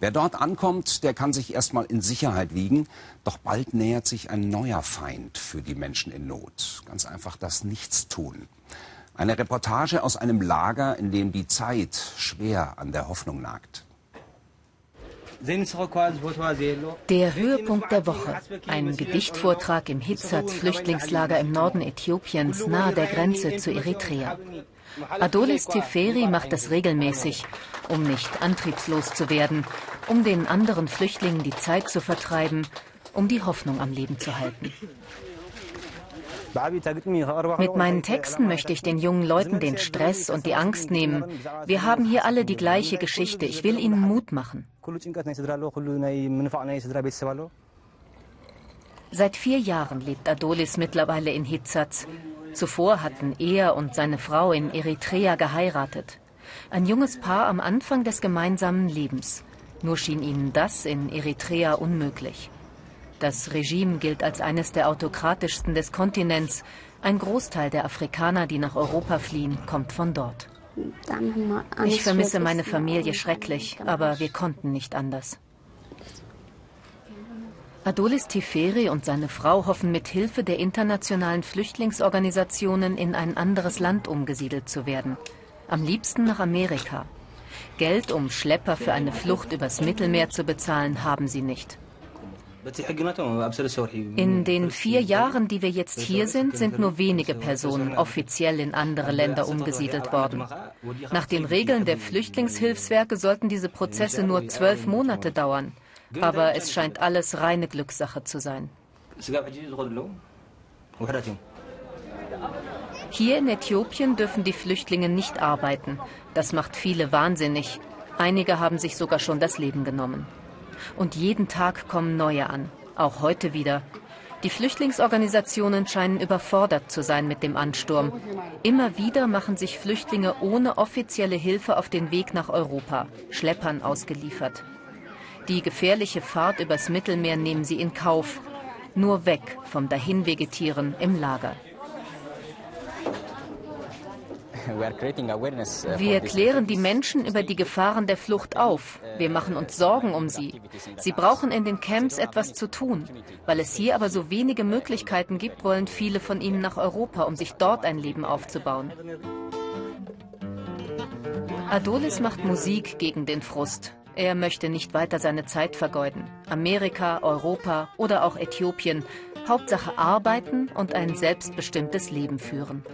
Wer dort ankommt, der kann sich erstmal in Sicherheit wiegen. Doch bald nähert sich ein neuer Feind für die Menschen in Not. Ganz einfach das Nichtstun. Eine Reportage aus einem Lager, in dem die Zeit schwer an der Hoffnung nagt. Der Höhepunkt der Woche. Ein Gedichtvortrag im Hitzats Flüchtlingslager im Norden Äthiopiens, nahe der Grenze zu Eritrea. Adolis Teferi macht das regelmäßig, um nicht antriebslos zu werden, um den anderen Flüchtlingen die Zeit zu vertreiben, um die Hoffnung am Leben zu halten. Mit meinen Texten möchte ich den jungen Leuten den Stress und die Angst nehmen. Wir haben hier alle die gleiche Geschichte. Ich will ihnen Mut machen. Seit vier Jahren lebt Adolis mittlerweile in Hitzatz. Zuvor hatten er und seine Frau in Eritrea geheiratet. Ein junges Paar am Anfang des gemeinsamen Lebens. Nur schien ihnen das in Eritrea unmöglich. Das Regime gilt als eines der autokratischsten des Kontinents. Ein Großteil der Afrikaner, die nach Europa fliehen, kommt von dort. Ich vermisse meine Familie schrecklich, aber wir konnten nicht anders. Adolis Tiferi und seine Frau hoffen mit Hilfe der internationalen Flüchtlingsorganisationen in ein anderes Land umgesiedelt zu werden. Am liebsten nach Amerika. Geld, um Schlepper für eine Flucht übers Mittelmeer zu bezahlen, haben sie nicht. In den vier Jahren, die wir jetzt hier sind, sind nur wenige Personen offiziell in andere Länder umgesiedelt worden. Nach den Regeln der Flüchtlingshilfswerke sollten diese Prozesse nur zwölf Monate dauern. Aber es scheint alles reine Glückssache zu sein. Hier in Äthiopien dürfen die Flüchtlinge nicht arbeiten. Das macht viele wahnsinnig. Einige haben sich sogar schon das Leben genommen. Und jeden Tag kommen neue an, auch heute wieder. Die Flüchtlingsorganisationen scheinen überfordert zu sein mit dem Ansturm. Immer wieder machen sich Flüchtlinge ohne offizielle Hilfe auf den Weg nach Europa, Schleppern ausgeliefert. Die gefährliche Fahrt übers Mittelmeer nehmen sie in Kauf, nur weg vom Dahinvegetieren im Lager. Wir klären die Menschen über die Gefahren der Flucht auf. Wir machen uns Sorgen um sie. Sie brauchen in den Camps etwas zu tun. Weil es hier aber so wenige Möglichkeiten gibt, wollen viele von ihnen nach Europa, um sich dort ein Leben aufzubauen. Adolis macht Musik gegen den Frust. Er möchte nicht weiter seine Zeit vergeuden. Amerika, Europa oder auch Äthiopien. Hauptsache arbeiten und ein selbstbestimmtes Leben führen.